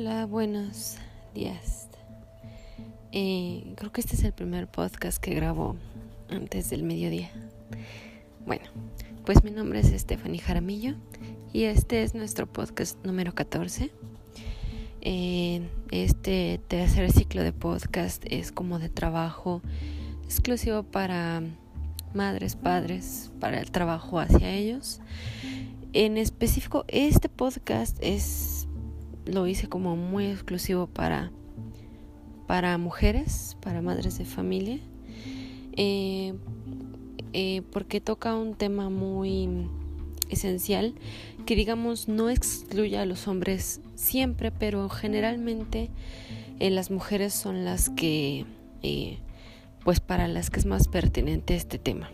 Hola, buenos días. Eh, creo que este es el primer podcast que grabo antes del mediodía. Bueno, pues mi nombre es Stephanie Jaramillo y este es nuestro podcast número 14. Eh, este tercer ciclo de podcast es como de trabajo exclusivo para madres, padres, para el trabajo hacia ellos. En específico, este podcast es lo hice como muy exclusivo para, para mujeres, para madres de familia, eh, eh, porque toca un tema muy esencial que digamos no excluye a los hombres siempre, pero generalmente eh, las mujeres son las que, pues para las que es más pertinente este tema.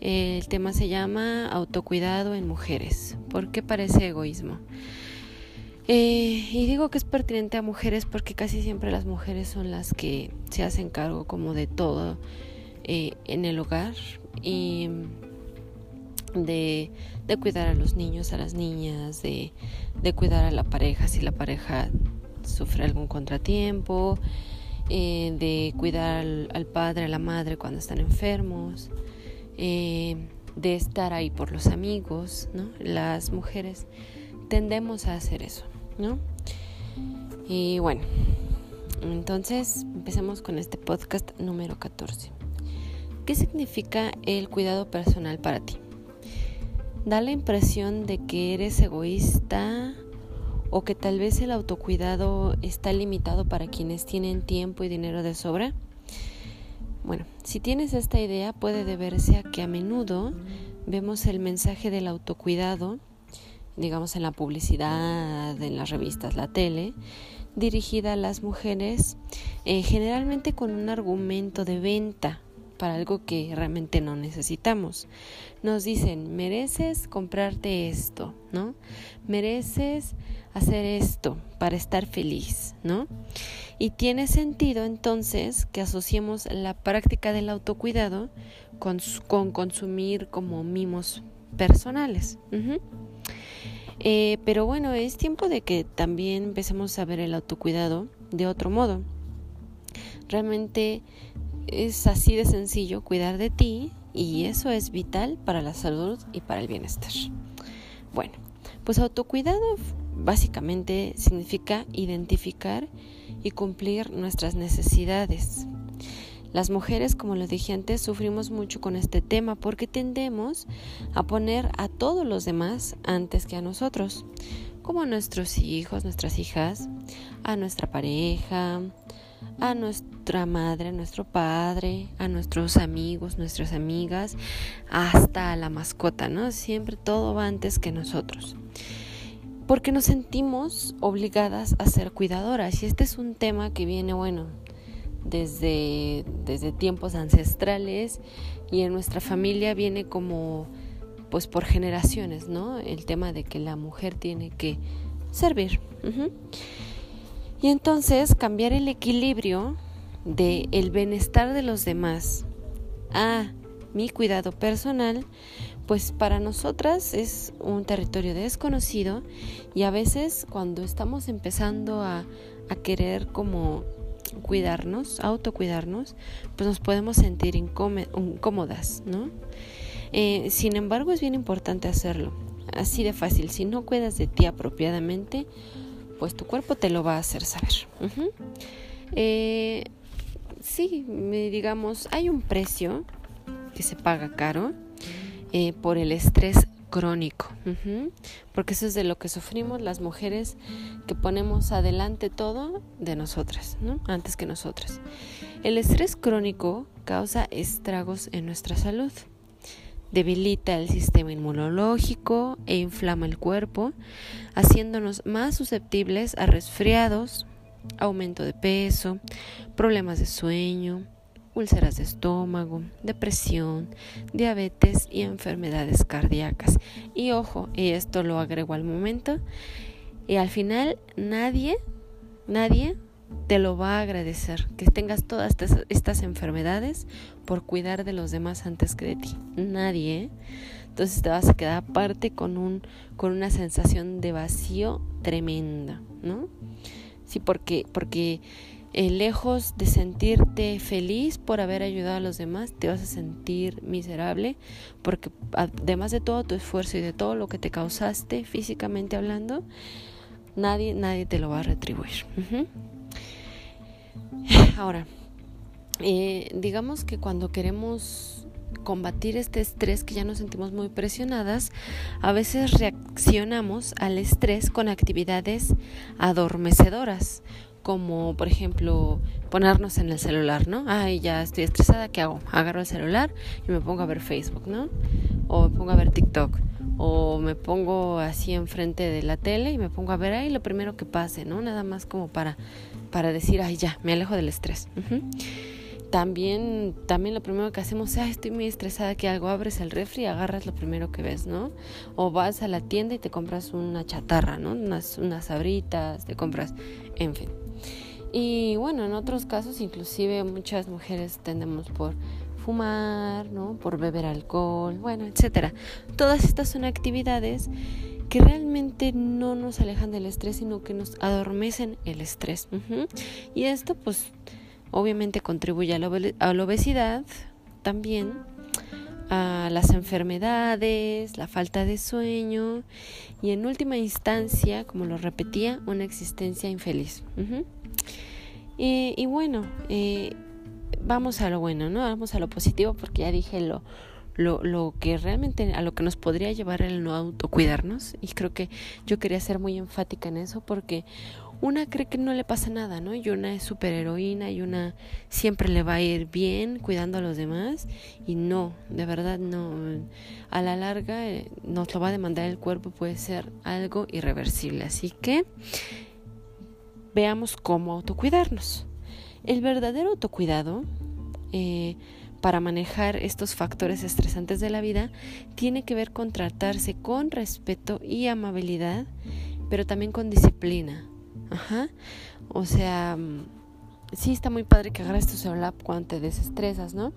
El tema se llama autocuidado en mujeres. ¿Por qué parece egoísmo? Eh, y digo que es pertinente a mujeres porque casi siempre las mujeres son las que se hacen cargo como de todo eh, en el hogar y de, cuidar a los niños, a las niñas, de, cuidar a la pareja si la pareja sufre algún contratiempo, eh, de cuidar al, padre, a la madre cuando están enfermos, de estar ahí por los amigos, ¿no? Las mujeres tendemos a hacer eso. ¿No? Y bueno, entonces empecemos con este podcast número 14. ¿Qué significa el cuidado personal para ti? Da la impresión de que eres egoísta o que tal vez el autocuidado está limitado para quienes tienen tiempo y dinero de sobra. Bueno, si tienes esta idea puede deberse a que a menudo vemos el mensaje del autocuidado digamos en la publicidad, en las revistas, la tele, dirigida a las mujeres, eh, generalmente con un argumento de venta para algo que realmente no necesitamos. Nos dicen, mereces comprarte esto, ¿no? Mereces hacer esto para estar feliz, ¿no? Y tiene sentido entonces que asociemos la práctica del autocuidado con, con consumir como mimos personales. Eh, pero bueno, es tiempo de que también empecemos a ver el autocuidado de otro modo. Realmente es así de sencillo cuidar de ti y eso es vital para la salud y para el bienestar. Bueno, pues autocuidado básicamente significa identificar y cumplir nuestras necesidades. Las mujeres, como lo dije antes, sufrimos mucho con este tema porque tendemos a poner a todos los demás antes que a nosotros, como a nuestros hijos, nuestras hijas, a nuestra pareja, a nuestra madre, a nuestro padre, a nuestros amigos, nuestras amigas, hasta a la mascota, ¿no? Siempre todo va antes que nosotros. Porque nos sentimos obligadas a ser cuidadoras y este es un tema que viene, bueno, desde, desde tiempos ancestrales y en nuestra familia viene como pues por generaciones, ¿no? El tema de que la mujer tiene que servir. Y entonces cambiar el equilibrio de el bienestar de los demás a mi cuidado personal, pues para nosotras es un territorio desconocido y a veces cuando estamos empezando a, a querer como cuidarnos, autocuidarnos, pues nos podemos sentir incómodas, ¿no? Eh, sin embargo, es bien importante hacerlo. Así de fácil. Si no cuidas de ti apropiadamente, pues tu cuerpo te lo va a hacer saber. Eh, sí, digamos, hay un precio que se paga caro eh, por el estrés crónico, porque eso es de lo que sufrimos las mujeres que ponemos adelante todo de nosotras, ¿no? antes que nosotras. El estrés crónico causa estragos en nuestra salud, debilita el sistema inmunológico e inflama el cuerpo, haciéndonos más susceptibles a resfriados, aumento de peso, problemas de sueño, úlceras de estómago, depresión, diabetes y enfermedades cardíacas. Y ojo, y esto lo agrego al momento, y al final nadie, nadie te lo va a agradecer, que tengas todas estas, enfermedades por cuidar de los demás antes que de ti. Nadie. ¿eh? Entonces te vas a quedar aparte con, un, con una sensación de vacío tremenda, ¿no? Sí, porque, porque eh, lejos de sentirte feliz por haber ayudado a los demás, te vas a sentir miserable porque además de todo tu esfuerzo y de todo lo que te causaste físicamente hablando, nadie, nadie te lo va a retribuir. Ahora, eh, digamos que cuando queremos combatir este estrés que ya nos sentimos muy presionadas, a veces reaccionamos al estrés con actividades adormecedoras, como por ejemplo ponernos en el celular, ¿no? Ay, ya estoy estresada, ¿qué hago? Agarro el celular y me pongo a ver Facebook, ¿no? O me pongo a ver TikTok, o me pongo así enfrente de la tele y me pongo a ver ahí lo primero que pase, ¿no? Nada más como para, para decir, ay, ya, me alejo del estrés. También, también lo primero que hacemos es, estoy muy estresada, que algo abres el refri y agarras lo primero que ves, ¿no? O vas a la tienda y te compras una chatarra, ¿no? Unas, unas sabritas, te compras, en fin. Y bueno, en otros casos inclusive muchas mujeres tendemos por fumar, ¿no? Por beber alcohol, bueno, etcétera. Todas estas son actividades que realmente no nos alejan del estrés, sino que nos adormecen el estrés. Y esto pues obviamente contribuye a la, obesidad también, a las enfermedades, la falta de sueño y en última instancia, como lo repetía, una existencia infeliz. Y, bueno, eh, vamos a lo bueno, ¿no? Vamos a lo positivo porque ya dije lo, lo, lo que realmente a lo que nos podría llevar el no autocuidarnos y creo que yo quería ser muy enfática en eso porque una cree que no le pasa nada, ¿no? Y una es superheroína y una siempre le va a ir bien cuidando a los demás y no, de verdad no. A la larga eh, nos lo va a demandar el cuerpo, puede ser algo irreversible. Así que veamos cómo autocuidarnos. El verdadero autocuidado eh, para manejar estos factores estresantes de la vida tiene que ver con tratarse con respeto y amabilidad, pero también con disciplina Ajá. O sea, mm, sí está muy padre que agarres tu celular cuando te desestresas, ¿no?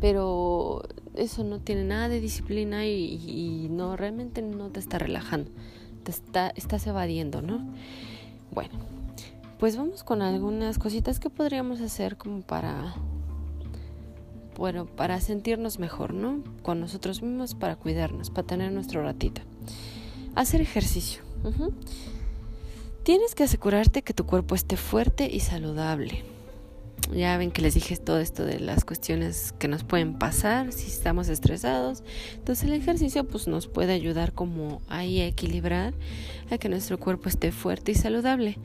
pero eso no tiene nada de disciplina y, no, realmente no te está relajando, te está, estás evadiendo, ¿no? Bueno, pues vamos con algunas cositas que podríamos hacer como para, bueno, para sentirnos mejor, ¿no? Con nosotros mismos, para cuidarnos, para tener nuestro ratito. Hacer ejercicio. Tienes que asegurarte que tu cuerpo esté fuerte y saludable. Ya ven que les dije todo esto de las cuestiones que nos pueden pasar si estamos estresados. Entonces el ejercicio pues nos puede ayudar como ahí a equilibrar a que nuestro cuerpo esté fuerte y saludable.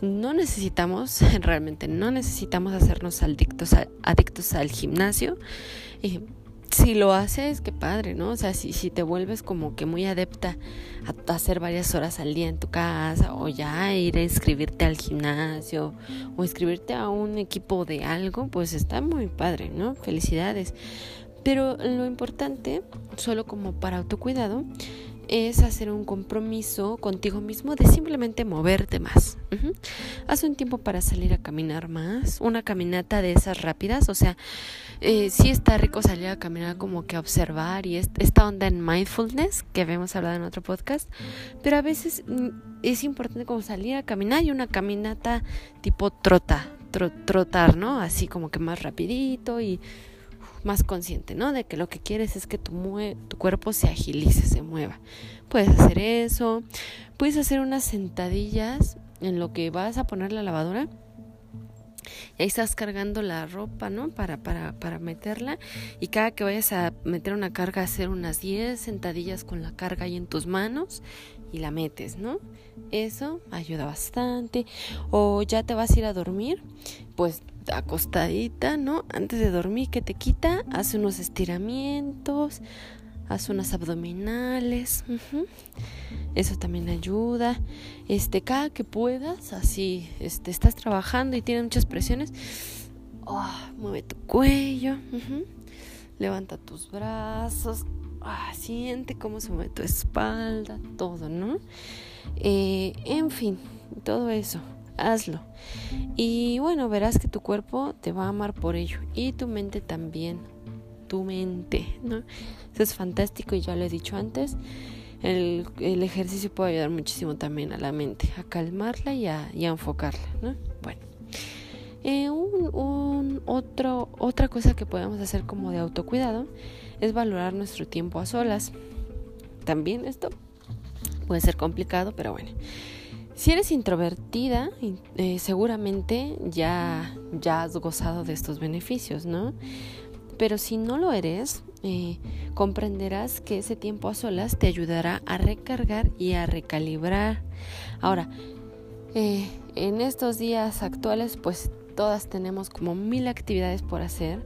No necesitamos, realmente no necesitamos hacernos adictos, adictos al gimnasio. Si lo haces, qué padre, ¿no? O sea, si, si te vuelves como que muy adepta a, hacer varias horas al día en tu casa o ya ir a inscribirte al gimnasio o inscribirte a un equipo de algo, pues está muy padre, ¿no? Felicidades. Pero lo importante, solo como para autocuidado, es hacer un compromiso contigo mismo de simplemente moverte más. Haz un tiempo para salir a caminar más, una caminata de esas rápidas, o sea, eh, sí está rico salir a caminar como que a observar y esta onda en mindfulness que habíamos hablado en otro podcast, pero a veces mm, es importante como salir a caminar y una caminata tipo trota, trotar, ¿no? Así como que más rapidito y más consciente, ¿no? De que lo que quieres es que tu, cuerpo se agilice, se mueva. Puedes hacer eso, puedes hacer unas sentadillas en lo que vas a poner la lavadora. Y ahí estás cargando la ropa, ¿no? Para, para, para meterla. Y cada que vayas a meter una carga, hacer unas 10 sentadillas con la carga ahí en tus manos y la metes, ¿no? Eso ayuda bastante. O ya te vas a ir a dormir, pues acostadita, ¿no? Antes de dormir, que te quita, haz unos estiramientos, haz unas abdominales. Eso también ayuda. Este, cada que puedas, así, este, estás trabajando y tienes muchas presiones, oh, mueve tu cuello, levanta tus brazos, ah, siente cómo se mueve tu espalda, todo, ¿no? Eh, en fin, todo eso hazlo. Y bueno, verás que tu cuerpo te va a amar por ello y tu mente también. tu mente, ¿no? Eso es fantástico y ya lo he dicho antes. El, el ejercicio puede ayudar muchísimo también a la mente, a calmarla y a, a enfocarla, ¿no? Bueno. Eh, un, un, otro, otra cosa que podemos hacer como de autocuidado es valorar nuestro tiempo a solas. También esto puede ser complicado, pero bueno. Si eres introvertida, eh, seguramente ya, ya has gozado de estos beneficios, ¿no? Pero si no lo eres, eh, comprenderás que ese tiempo a solas te ayudará a recargar y a recalibrar. Ahora, eh, en estos días actuales, pues todas tenemos como mil actividades por hacer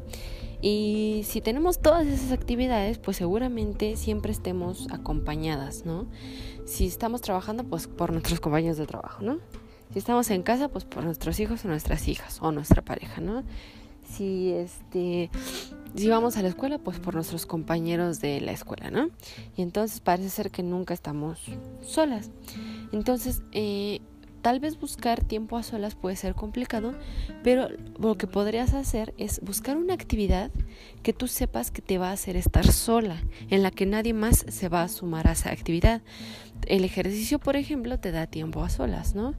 y si tenemos todas esas actividades, pues seguramente siempre estemos acompañadas, ¿no? Si estamos trabajando, pues por nuestros compañeros de trabajo, ¿no? Si estamos en casa, pues por nuestros hijos o nuestras hijas o nuestra pareja, ¿no? Si este si vamos a la escuela, pues por nuestros compañeros de la escuela, ¿no? Y entonces parece ser que nunca estamos solas. Entonces, eh, Tal vez buscar tiempo a solas puede ser complicado, pero lo que podrías hacer es buscar una actividad que tú sepas que te va a hacer estar sola, en la que nadie más se va a sumar a esa actividad el ejercicio, por ejemplo, te da tiempo a solas, ¿no?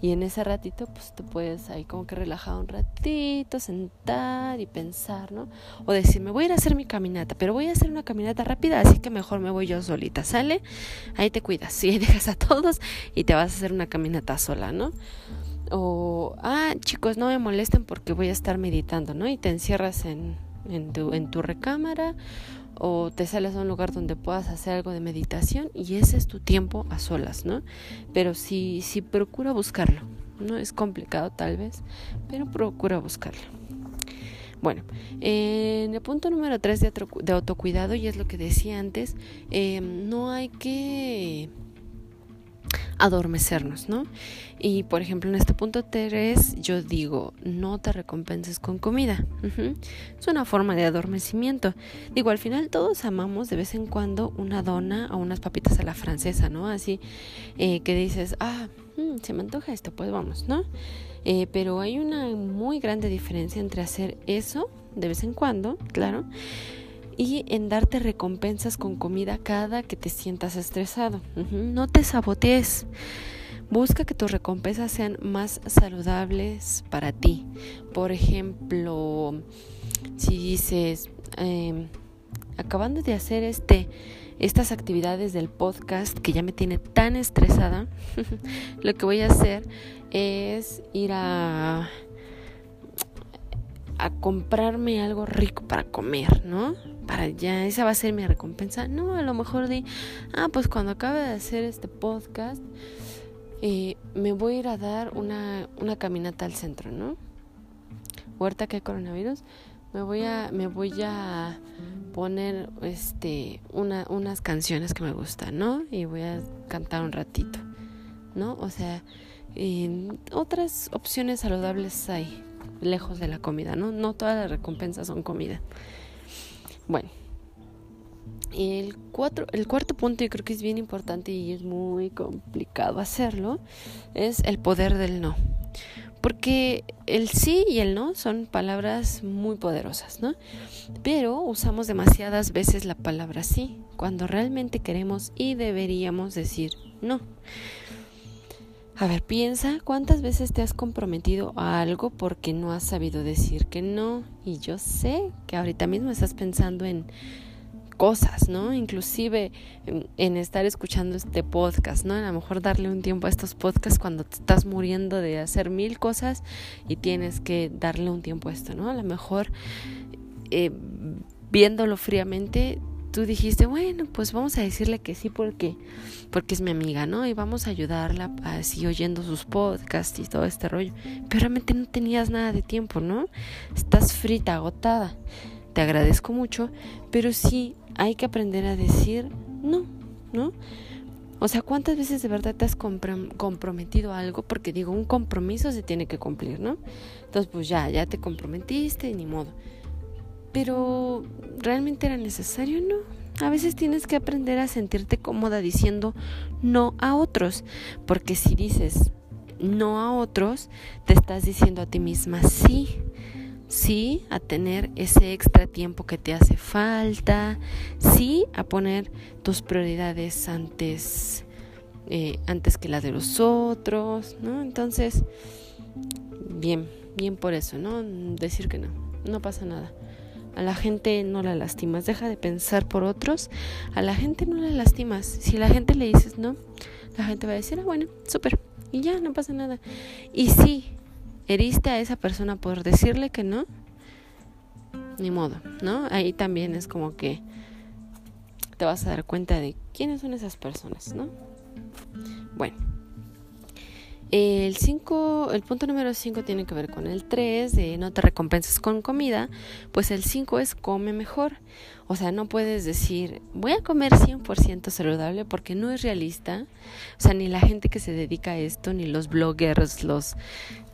Y en ese ratito, pues te puedes ahí como que relajar un ratito, sentar y pensar, ¿no? O decir, me voy a ir a hacer mi caminata, pero voy a hacer una caminata rápida, así que mejor me voy yo solita, ¿sale? Ahí te cuidas, y dejas a todos y te vas a hacer una caminata sola, ¿no? O, ah, chicos, no me molesten porque voy a estar meditando, ¿no? Y te encierras en, en, tu, en tu recámara o te sales a un lugar donde puedas hacer algo de meditación y ese es tu tiempo a solas, ¿no? Pero sí, sí procura buscarlo, ¿no? Es complicado tal vez, pero procura buscarlo. Bueno, en el punto número 3 de, autocuidado, y es lo que decía antes, eh, no hay que adormecernos, ¿no? Y por ejemplo, en este punto 3 yo digo, no te recompenses con comida. Es una forma de adormecimiento. Digo, al final todos amamos de vez en cuando una dona o unas papitas a la francesa, ¿no? Así eh, que dices, ah, mm, se me antoja esto, pues vamos, ¿no? Eh, pero hay una muy grande diferencia entre hacer eso de vez en cuando, claro, y en darte recompensas con comida cada que te sientas estresado. No te sabotees. Busca que tus recompensas sean más saludables para ti. Por ejemplo, si dices, em, acabando de hacer este, estas actividades del podcast que ya me tiene tan estresada, lo que voy a hacer es ir a a comprarme algo rico para comer, ¿no? Para ya, esa va a ser mi recompensa. No, a lo mejor de, ah, pues cuando acabe de hacer este podcast, eh, me voy a ir a dar una, una caminata al centro, ¿no? Huerta que hay coronavirus, me voy a, me voy a poner este una, unas canciones que me gustan, ¿no? Y voy a cantar un ratito, ¿no? O sea, otras opciones saludables hay lejos de la comida, ¿no? No todas las recompensas son comida. Bueno, el, cuatro, el cuarto punto, y creo que es bien importante y es muy complicado hacerlo, es el poder del no. Porque el sí y el no son palabras muy poderosas, ¿no? Pero usamos demasiadas veces la palabra sí, cuando realmente queremos y deberíamos decir no. A ver, piensa cuántas veces te has comprometido a algo porque no has sabido decir que no. Y yo sé que ahorita mismo estás pensando en cosas, ¿no? Inclusive en, estar escuchando este podcast, ¿no? A lo mejor darle un tiempo a estos podcasts cuando te estás muriendo de hacer mil cosas y tienes que darle un tiempo a esto, ¿no? A lo mejor eh, viéndolo fríamente tú dijiste, bueno, pues vamos a decirle que sí porque, porque es mi amiga, ¿no? Y vamos a ayudarla así oyendo sus podcasts y todo este rollo. Pero realmente no tenías nada de tiempo, ¿no? Estás frita, agotada. Te agradezco mucho, pero sí hay que aprender a decir no, ¿no? O sea, ¿cuántas veces de verdad te has comprometido a algo? Porque digo, un compromiso se tiene que cumplir, ¿no? Entonces, pues ya, ya te comprometiste, ni modo. Pero ¿realmente era necesario? No. A veces tienes que aprender a sentirte cómoda diciendo no a otros, porque si dices no a otros, te estás diciendo a ti misma sí. sí a tener ese extra tiempo que te hace falta, sí a poner tus prioridades antes, eh, antes que las de los otros, ¿no? Entonces, bien, bien por eso, ¿no? Decir que no, no pasa nada. A la gente no la lastimas, deja de pensar por otros, a la gente no la lastimas. Si la gente le dices no, la gente va a decir, ah, bueno, súper, y ya, no pasa nada. Y sí, heriste a esa persona por decirle que no, ni modo, ¿no? Ahí también es como que te vas a dar cuenta de quiénes son esas personas, ¿no? Bueno. El 5, el punto número 5 tiene que ver con el 3 de no te recompensas con comida, pues el 5 es come mejor. O sea, no puedes decir, voy a comer 100% saludable porque no es realista. O sea, ni la gente que se dedica a esto, ni los bloggers, los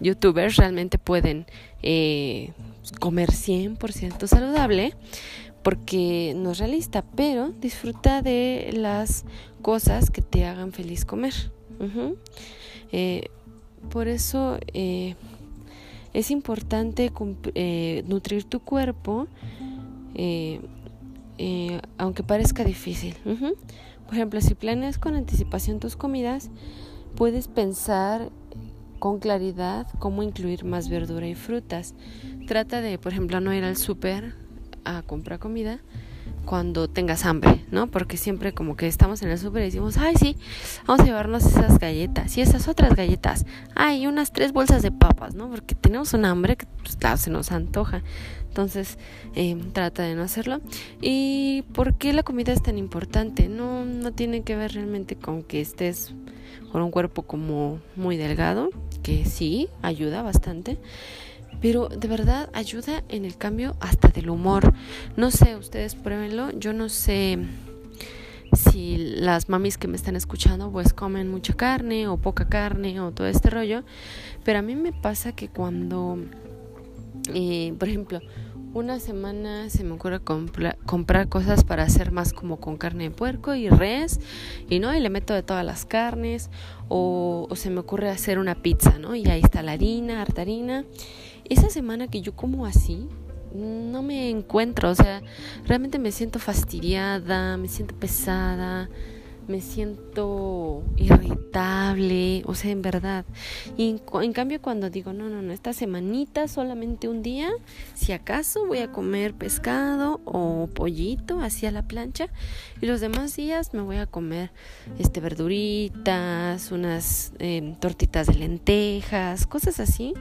youtubers realmente pueden eh, comer 100% saludable porque no es realista, pero disfruta de las cosas que te hagan feliz comer. Eh, por eso eh, es importante eh, nutrir tu cuerpo, aunque parezca difícil. Por ejemplo, si planeas con anticipación tus comidas, puedes pensar con claridad cómo incluir más verdura y frutas. Trata de, por ejemplo, no ir al súper a comprar comida, cuando tengas hambre, ¿no? Porque siempre como que estamos en el súper y decimos, ay, sí, vamos a llevarnos esas galletas y esas otras galletas. Ay, unas tres bolsas de papas, ¿no? Porque tenemos un hambre que pues, se nos antoja. Entonces, eh, trata de no hacerlo. ¿Y por qué la comida es tan importante? No, no tiene que ver realmente con que estés con un cuerpo como muy delgado, que sí, ayuda bastante pero de verdad ayuda en el cambio hasta del humor. No sé, ustedes pruébenlo, yo no sé si las mamis que me están escuchando pues comen mucha carne o poca carne o todo este rollo, pero a mí me pasa que cuando, eh, por ejemplo, una semana se me ocurre comprar cosas para hacer más como con carne de puerco y res y no y le meto de todas las carnes o, o se me ocurre hacer una pizza no y ahí está la harina harta harina esa semana que yo como así, no me encuentro, o sea, realmente me siento fastidiada, me siento pesada, me siento irritable, o sea, en verdad. Y en, cambio cuando digo, no, no, no, esta semanita solamente un día, si acaso voy a comer pescado o pollito así a la plancha y los demás días me voy a comer este verduritas, unas em, tortitas de lentejas, cosas así,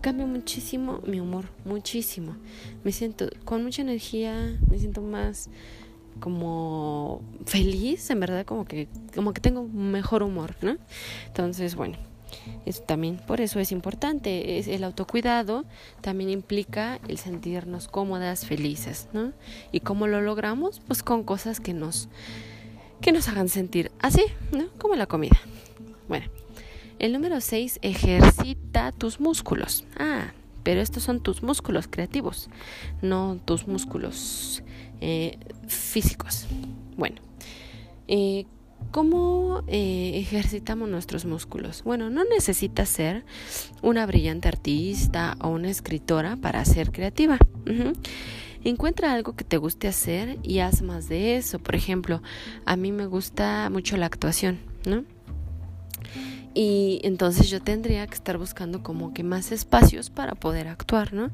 cambia muchísimo mi humor, muchísimo. Me siento con mucha energía, me siento más como feliz, en verdad, como que, como que tengo mejor humor, ¿no? Entonces, bueno, eso también, por eso es importante. Es el autocuidado también implica el sentirnos cómodas, felices, ¿no? ¿Y cómo lo logramos? Pues con cosas que nos, que nos hagan sentir así, ¿no? Como la comida. Bueno, el número 6, ejercita tus músculos. Ah, pero estos son tus músculos creativos, no tus músculos eh, físicos. Bueno, eh, ¿cómo eh, ejercitamos nuestros músculos? Bueno, no necesitas ser una brillante artista o una escritora para ser creativa. Encuentra algo que te guste hacer y haz más de eso. Por ejemplo, a mí me gusta mucho la actuación, ¿no? Y entonces yo tendría que estar buscando como que más espacios para poder actuar, ¿no?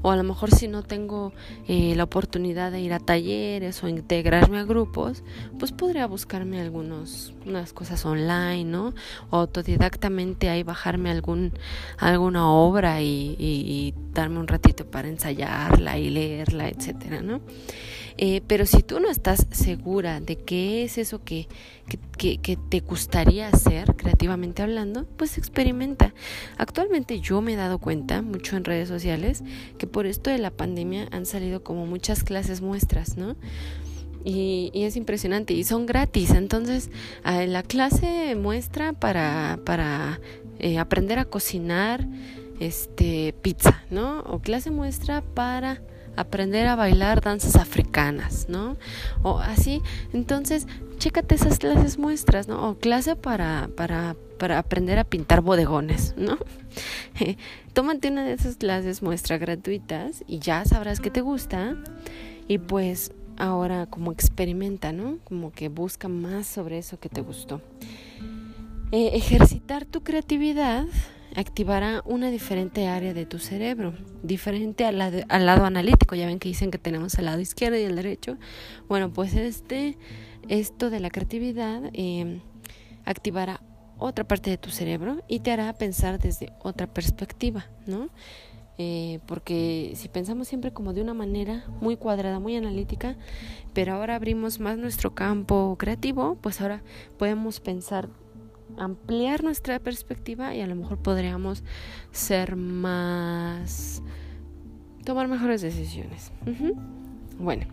O a lo mejor si no tengo eh, la oportunidad de ir a talleres o integrarme a grupos, pues podría buscarme algunos unas cosas online, ¿no? Autodidactamente ahí bajarme algún alguna obra y, y darme un ratito para ensayarla y leerla, etcétera, ¿no? Eh, pero si tú no estás segura de qué es eso que, que, que, te gustaría hacer creativamente hablando, pues experimenta. Actualmente yo me he dado cuenta mucho en redes sociales que por esto de la pandemia han salido como muchas clases muestras, ¿no? Y, y, es impresionante y son gratis. Entonces, la clase muestra para, para eh, aprender a cocinar este pizza, ¿no? O clase muestra para aprender a bailar danzas africanas, ¿no? O así, entonces, chécate esas clases muestras, ¿no? O clase para, para, para aprender a pintar bodegones, ¿no? tómate una de esas clases muestra gratuitas y ya sabrás que te gusta y pues ahora como experimenta, ¿no? Como que busca más sobre eso que te gustó. Eh, ejercitar tu creatividad activará una diferente área de tu cerebro, diferente al lado, al lado analítico. Ya ven que dicen que tenemos el lado izquierdo y el derecho. Bueno, pues este, esto de la creatividad eh, activará otra parte de tu cerebro y te hará pensar desde otra perspectiva, ¿no? Eh, porque si pensamos siempre como de una manera muy cuadrada, muy analítica, pero ahora abrimos más nuestro campo creativo, pues ahora podemos pensar, ampliar nuestra perspectiva y a lo mejor podríamos ser más, tomar mejores decisiones. Bueno.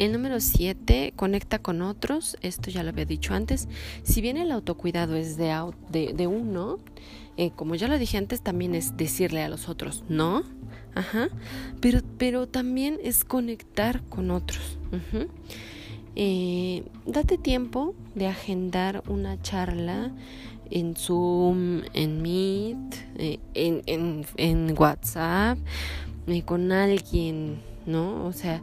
El número 7, conecta con otros. Esto ya lo había dicho antes. Si bien el autocuidado es de, de, uno, eh, como ya lo dije antes, también es decirle a los otros no. Ajá. Pero, pero también es conectar con otros. Eh, date tiempo de agendar una charla en Zoom, en Meet, eh, en, en, en, WhatsApp, con alguien, ¿no? O sea,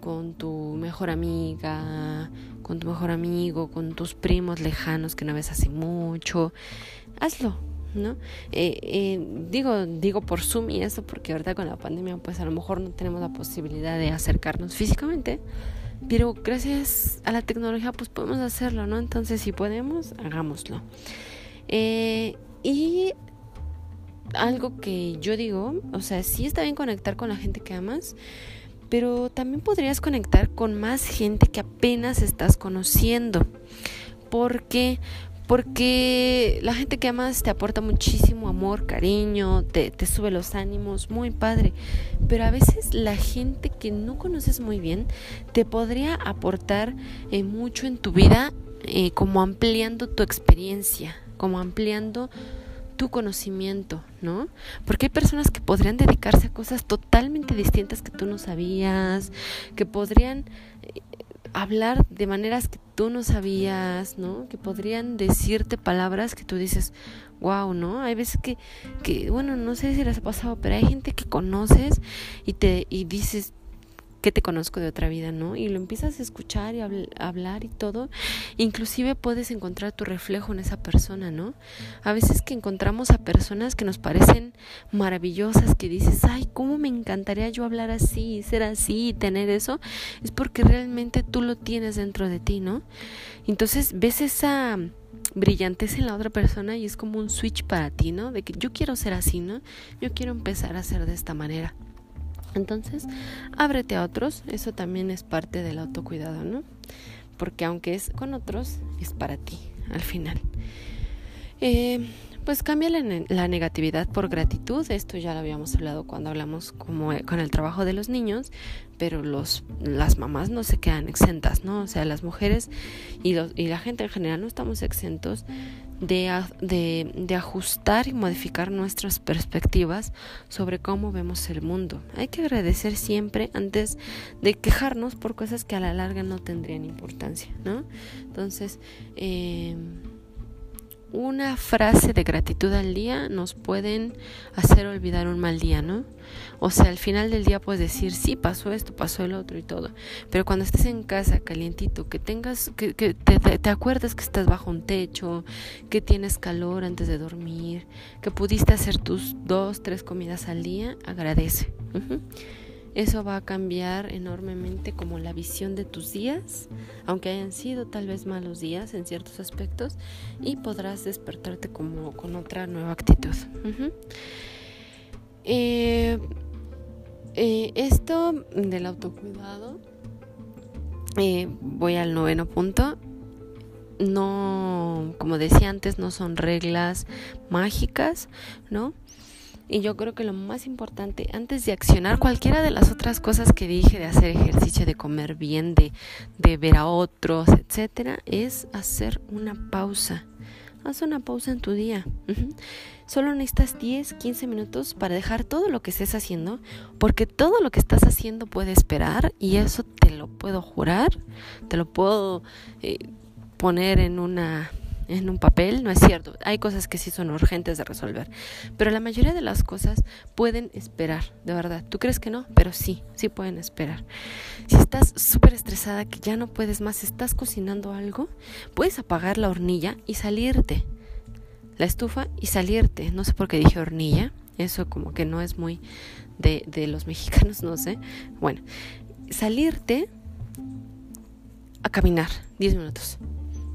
con tu mejor amiga, con tu mejor amigo, con tus primos lejanos que no ves hace mucho. Hazlo, ¿no? Eh, eh, digo, digo por Zoom y eso porque ahorita con la pandemia pues a lo mejor no tenemos la posibilidad de acercarnos físicamente, pero gracias a la tecnología pues podemos hacerlo, ¿no? Entonces si podemos, hagámoslo. Eh, y algo que yo digo, o sea, sí está bien conectar con la gente que amas, pero también podrías conectar con más gente que apenas estás conociendo. Porque porque la gente que amas te aporta muchísimo amor, cariño, te, te, sube los ánimos, muy padre. Pero a veces la gente que no conoces muy bien te podría aportar eh, mucho en tu vida, eh, como ampliando tu experiencia, como ampliando tu conocimiento, ¿no? Porque hay personas que podrían dedicarse a cosas totalmente distintas que tú no sabías, que podrían eh, hablar de maneras que tú no sabías, ¿no? Que podrían decirte palabras que tú dices, wow, ¿no? Hay veces que, que bueno, no sé si les ha pasado, pero hay gente que conoces y te y dices, que te conozco de otra vida, ¿no? Y lo empiezas a escuchar y hablar y todo, inclusive puedes encontrar tu reflejo en esa persona, ¿no? A veces que encontramos a personas que nos parecen maravillosas, que dices, ay, ¿cómo me encantaría yo hablar así, ser así, tener eso? Es porque realmente tú lo tienes dentro de ti, ¿no? Entonces ves esa brillantez en la otra persona y es como un switch para ti, ¿no? De que yo quiero ser así, ¿no? Yo quiero empezar a ser de esta manera. Entonces, ábrete a otros, eso también es parte del autocuidado, ¿no? Porque aunque es con otros, es para ti al final. Eh, pues cambia la, negatividad por gratitud. Esto ya lo habíamos hablado cuando hablamos como con el trabajo de los niños, pero los, las mamás no se quedan exentas, ¿no? O sea, las mujeres y, los, y la gente en general no estamos exentos de, de, de, ajustar y modificar nuestras perspectivas sobre cómo vemos el mundo. Hay que agradecer siempre antes de quejarnos por cosas que a la larga no tendrían importancia, ¿no? Entonces, eh, una frase de gratitud al día nos pueden hacer olvidar un mal día, ¿no? O sea, al final del día puedes decir, sí, pasó esto, pasó el otro y todo. Pero cuando estés en casa calientito, que tengas, que, te, te, acuerdas que estás bajo un techo, que tienes calor antes de dormir, que pudiste hacer tus dos, tres comidas al día, agradece. Eso va a cambiar enormemente como la visión de tus días, aunque hayan sido tal vez malos días en ciertos aspectos, y podrás despertarte como con otra nueva actitud. Eh, eh, esto del autocuidado, eh, voy al noveno punto. No, como decía antes, no son reglas mágicas, ¿no? Y yo creo que lo más importante, antes de accionar cualquiera de las otras cosas que dije, de hacer ejercicio, de comer bien, de, de ver a otros, etcétera, es hacer una pausa. haz una pausa en tu día. Solo necesitas 10, 15 minutos para dejar todo lo que estés haciendo, porque todo lo que estás haciendo puede esperar y eso te lo puedo jurar, te lo puedo eh, poner en una en un papel, no es cierto. Hay cosas que sí son urgentes de resolver, pero la mayoría de las cosas pueden esperar, de verdad. ¿Tú crees que no? Pero sí, sí pueden esperar. Si estás súper estresada que ya no puedes más, estás cocinando algo, puedes apagar la hornilla y salirte. La estufa y salirte. No sé por qué dije hornilla. Eso como que no es muy de, de los mexicanos, no sé. Bueno, salirte a caminar 10 minutos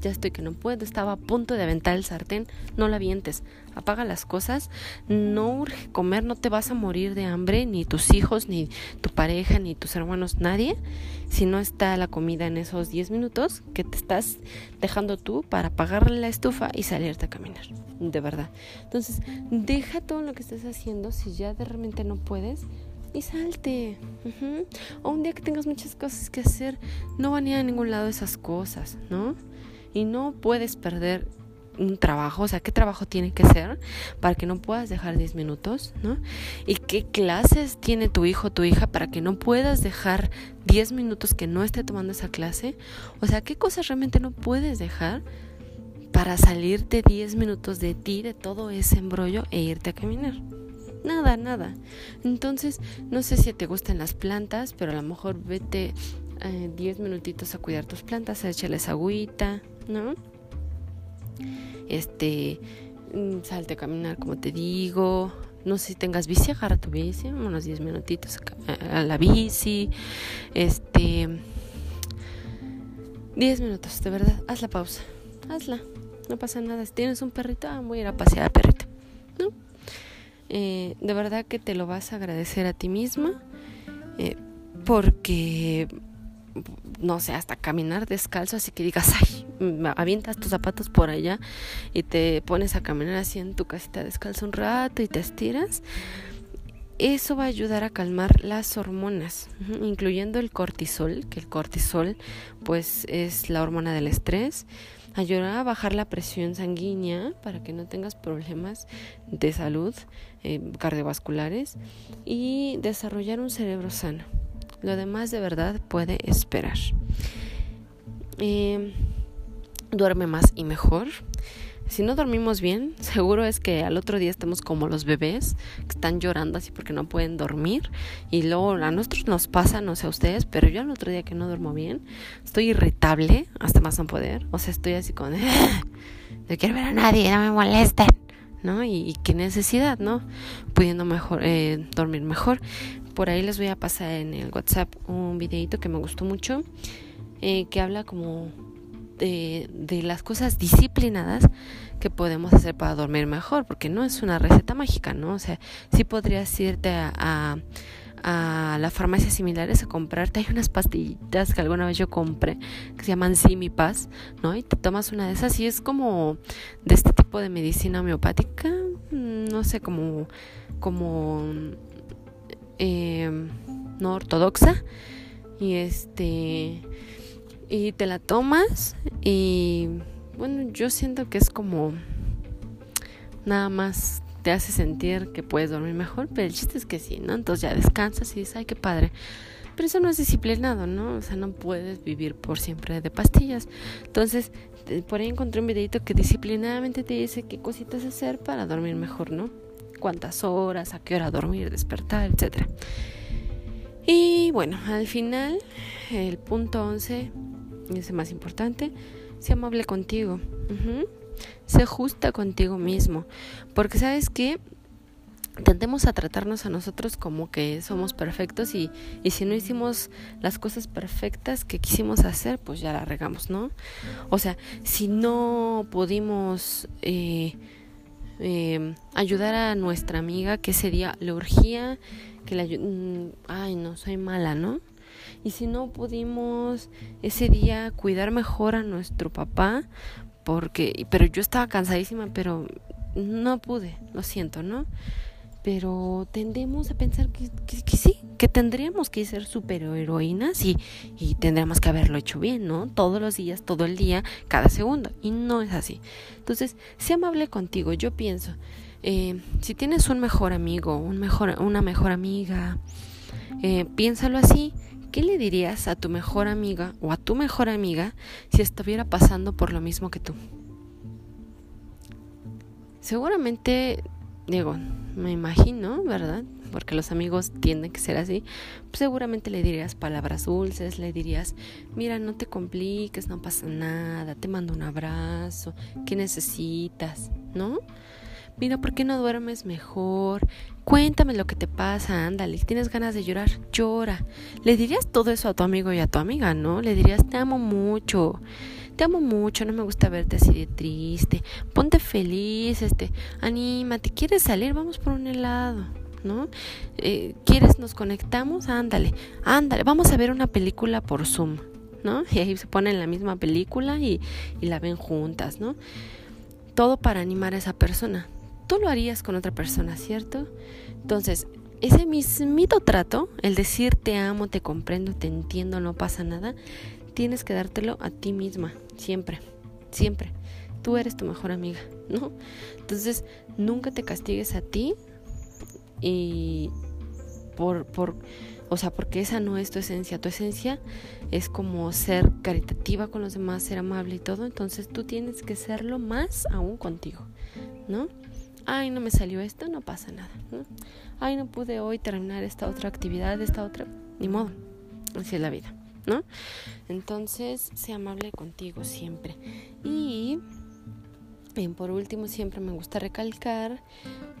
ya estoy que no puedo, estaba a punto de aventar el sartén, no la avientes, apaga las cosas, no urge comer, no te vas a morir de hambre, ni tus hijos, ni tu pareja, ni tus hermanos, nadie, si no está la comida en esos 10 minutos que te estás dejando tú para apagarle la estufa y salirte a caminar, de verdad. Entonces, deja todo lo que estés haciendo, si ya de repente no puedes, y salte. O un día que tengas muchas cosas que hacer, no van a ir a ningún lado esas cosas, ¿no? Y no puedes perder un trabajo, o sea, qué trabajo tiene que ser para que no puedas dejar 10 minutos, ¿no? Y qué clases tiene tu hijo o tu hija para que no puedas dejar 10 minutos que no esté tomando esa clase, o sea, qué cosas realmente no puedes dejar para salirte 10 minutos de ti, de todo ese embrollo e irte a caminar. Nada, nada. Entonces, no sé si te gustan las plantas, pero a lo mejor vete 10 eh, minutitos a cuidar tus plantas, échales agüita, ¿no? Este, mm, salte a caminar como te digo. No sé si tengas bici, agarra tu bici, unos 10 minutitos a, la bici. Este, 10 minutos, de verdad, haz la pausa, hazla, no pasa nada. Si tienes un perrito, ah, voy a ir a pasear a perrito, ¿no? Eh, de verdad que te lo vas a agradecer a ti misma, eh, porque no sé, hasta caminar descalzo, así que digas, ay, avientas tus zapatos por allá y te pones a caminar así en tu casita descalzo un rato y te estiras. Eso va a ayudar a calmar las hormonas, incluyendo el cortisol, que el cortisol pues es la hormona del estrés. Ayudará a bajar la presión sanguínea para que no tengas problemas de salud eh, cardiovasculares y desarrollar un cerebro sano. Lo demás de verdad puede esperar. Em, duerme más y mejor. Si no dormimos bien, seguro es que al otro día estamos como los bebés que están llorando así porque no pueden dormir. Y luego a nosotros nos pasa, no sé a ustedes, pero yo al otro día que no duermo bien, estoy irritable hasta más no poder. O sea, estoy así con, no quiero ver a nadie, no me molesten. ¿no? Y, qué necesidad, ¿no? Pudiendo mejor, eh, dormir mejor por ahí les voy a pasar en el WhatsApp un videito que me gustó mucho, eh, que habla como de, de, las cosas disciplinadas que podemos hacer para dormir mejor, porque no es una receta mágica, ¿no? O sea, sí podrías irte a, a, las farmacias similares a comprarte. Hay unas pastillitas que alguna vez yo compré que se llaman Simipaz, ¿no? Y te tomas una de esas y es como de este tipo de medicina homeopática, mm, no sé, como, como Em, no ortodoxa y este y te la tomas y bueno yo siento que es como nada más te hace sentir que puedes dormir mejor pero el chiste es que sí no entonces ya descansas y dices ay qué padre pero eso no es disciplinado no o sea no puedes vivir por siempre de pastillas. Entonces por ahí encontré un videito que disciplinadamente te dice qué cositas hacer para dormir mejor no cuántas horas, a qué hora dormir, despertar, etc. Y bueno, al final, el punto 11, es el más importante, sé amable contigo. Sé justa contigo mismo. Porque sabes que tendemos a tratarnos a nosotros como que somos perfectos y, y, si no hicimos las cosas perfectas que quisimos hacer, pues ya la regamos, ¿no? O sea, si no pudimos... Eh, eh, ayudar a nuestra amiga que ese día le urgía, que la mm, ay no, soy mala, ¿no? Y si no pudimos ese día cuidar mejor a nuestro papá, porque, pero yo estaba cansadísima, pero no pude, lo siento, ¿no? Pero tendemos a pensar que, sí, que tendríamos que ser superheroínas y, y tendríamos que haberlo hecho bien, ¿no? Todos los días, todo el día, cada segundo. Y no es así. Entonces, sé amable contigo. Yo pienso, eh, si tienes un mejor amigo, un mejor, una mejor amiga, eh, piénsalo así. ¿Qué le dirías a tu mejor amiga o a tu mejor amiga si estuviera pasando por lo mismo que tú? Seguramente, digo, me imagino, ¿verdad? Porque los amigos tienden que ser así. seguramente le dirías palabras dulces, le dirías, mira, no te compliques, no pasa nada, te mando un abrazo, ¿qué necesitas? ¿No? Mira, ¿por qué no duermes mejor? Cuéntame lo que te pasa, ándale, tienes ganas de llorar, llora. Le dirías todo eso a tu amigo y a tu amiga, ¿no? Le dirías, te amo mucho, te amo mucho, no me gusta verte así de triste, ponte feliz, este, anímate, ¿quieres salir? Vamos por un helado, ¿no? Eh, ¿Quieres nos conectamos? Ándale, ándale, vamos a ver una película por Zoom, ¿no? Y ahí se ponen la misma película y, y la ven juntas, ¿no? Todo para animar a esa persona tú lo harías con otra persona, ¿cierto? Entonces, ese mismito trato, el decir te amo, te comprendo, te entiendo, no pasa nada, tienes que dártelo a ti misma, siempre, siempre. Tú eres tu mejor amiga, ¿no? Entonces, nunca te castigues a ti y por, por, o sea, porque esa no es tu esencia. Tu esencia es como ser caritativa con los demás, ser amable y todo. Entonces tú tienes que serlo más aún contigo, ¿no? ay, no me salió esto, no pasa nada. Ay, no pude hoy terminar esta otra actividad, esta otra, ni modo. Así es la vida, ¿no? Entonces, sea amable contigo siempre. Y por último, siempre me gusta recalcar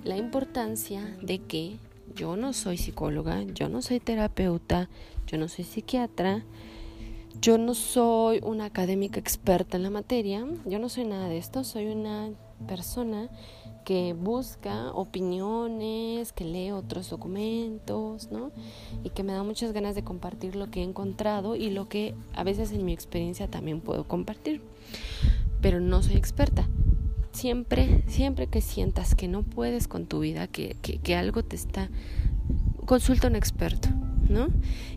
la importancia de que yo no soy psicóloga, yo no soy terapeuta, yo no soy psiquiatra, yo no soy una académica experta en la materia, yo no soy nada de esto, soy una persona que busca opiniones, que lee otros documentos, ¿no? Y que me da muchas ganas de compartir lo que he encontrado y lo que a veces en mi experiencia también puedo compartir. Pero no soy experta. Siempre, siempre que sientas que no puedes con tu vida, que, que, algo te está... Consulta a un experto, ¿no?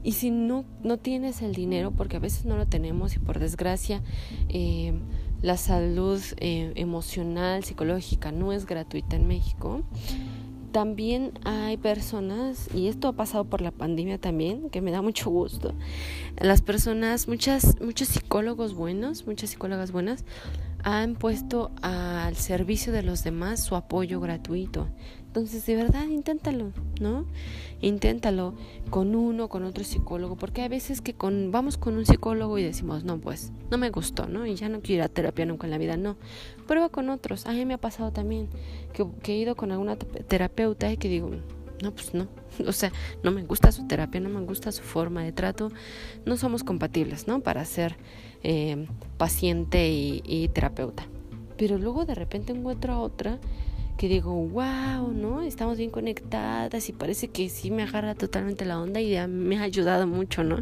Y si no, no tienes el dinero, porque a veces no lo tenemos y por desgracia... Eh, la salud eh, emocional, psicológica no es gratuita en México. También hay personas, y esto ha pasado por la pandemia también, que me da mucho gusto. Las personas, muchas, muchos psicólogos buenos, muchas psicólogas buenas, han puesto al servicio de los demás su apoyo gratuito. Entonces, de verdad, inténtalo, ¿no? Inténtalo con uno, con otro psicólogo, porque hay veces que con, vamos con un psicólogo y decimos, no, pues, no me gustó, ¿no? Y ya no quiero ir a terapia nunca en la vida, no. Prueba con otros. A mí me ha pasado también que, que he ido con alguna terapeuta y que digo, no, pues no. O sea, no me gusta su terapia, no me gusta su forma de trato. No somos compatibles, ¿no? Para ser eh, paciente y, y terapeuta. Pero luego de repente encuentro a otra que digo, wow, ¿no? Estamos bien conectadas y parece que sí me agarra totalmente la onda y me ha ayudado mucho, ¿no?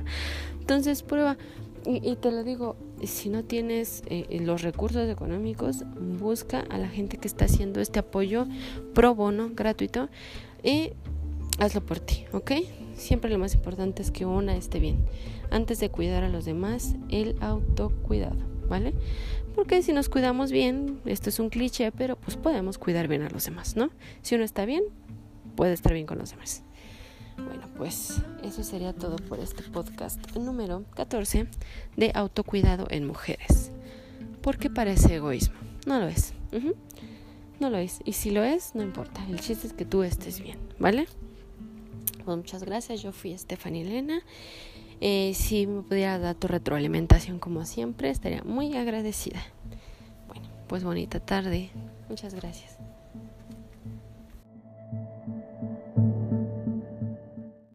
Entonces, prueba. Y, te lo digo, si no tienes eh, los recursos económicos, busca a la gente que está haciendo este apoyo pro bono, gratuito, y hazlo por ti, ¿ok? Siempre lo más importante es que una esté bien. Antes de cuidar a los demás, el autocuidado, ¿vale? Porque si nos cuidamos bien, esto es un cliché, pero pues podemos cuidar bien a los demás, ¿no? Si uno está bien, puede estar bien con los demás. Bueno, pues eso sería todo por este podcast número 14 de autocuidado en mujeres. Porque parece egoísmo. No lo es. No lo es. Y si lo es, no importa. El chiste es que tú estés bien, ¿vale? Pues muchas gracias. Yo fui Stephanie Elena eh, si me pudiera dar tu retroalimentación como siempre, estaría muy agradecida. Bueno, pues bonita tarde. Muchas gracias.